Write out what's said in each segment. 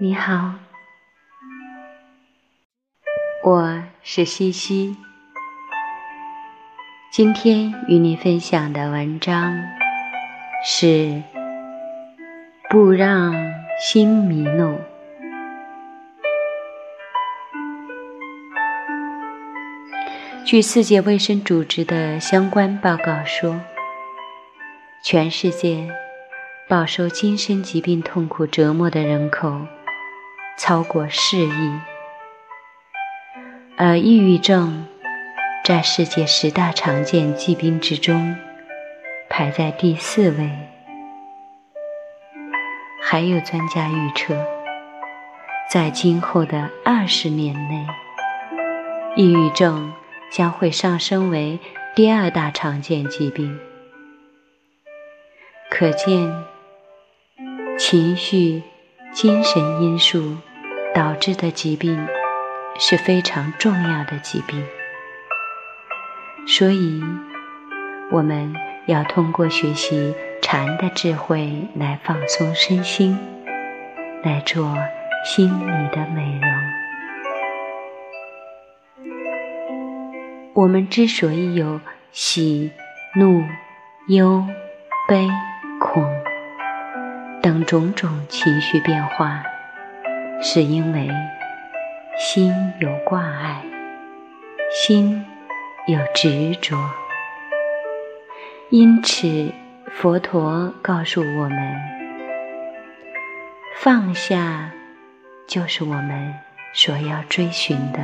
你好，我是西西。今天与你分享的文章是《不让心迷路》。据世界卫生组织的相关报告说，全世界饱受精神疾病痛苦折磨的人口。超过四亿，而抑郁症在世界十大常见疾病之中排在第四位。还有专家预测，在今后的二十年内，抑郁症将会上升为第二大常见疾病。可见，情绪、精神因素。导致的疾病是非常重要的疾病，所以我们要通过学习禅的智慧来放松身心，来做心理的美容。我们之所以有喜、怒、忧、悲、恐等种种情绪变化。是因为心有挂碍，心有执着，因此佛陀告诉我们：放下就是我们所要追寻的。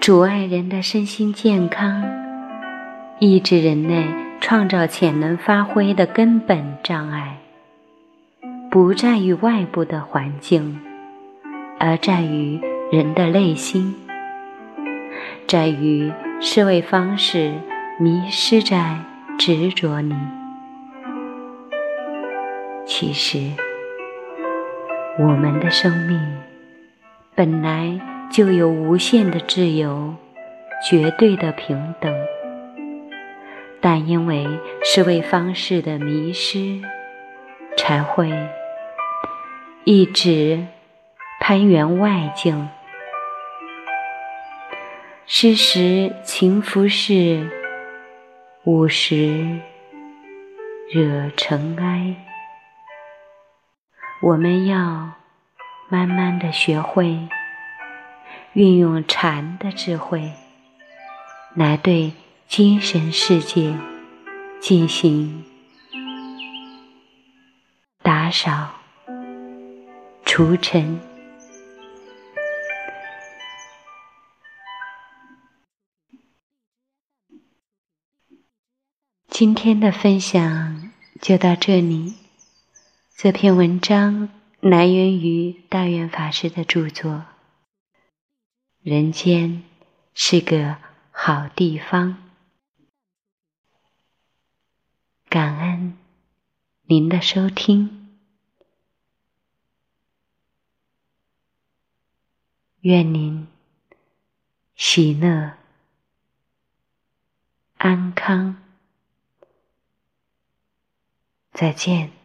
阻碍人的身心健康，抑制人类。创造潜能发挥的根本障碍，不在于外部的环境，而在于人的内心，在于思维方式迷失在执着里。其实，我们的生命本来就有无限的自由，绝对的平等。但因为思维方式的迷失，才会一直攀援外境。失时情浮事，午时惹尘埃。我们要慢慢的学会运用禅的智慧来对。精神世界进行打扫除尘。今天的分享就到这里。这篇文章来源于大愿法师的著作《人间是个好地方》。感恩您的收听，愿您喜乐安康，再见。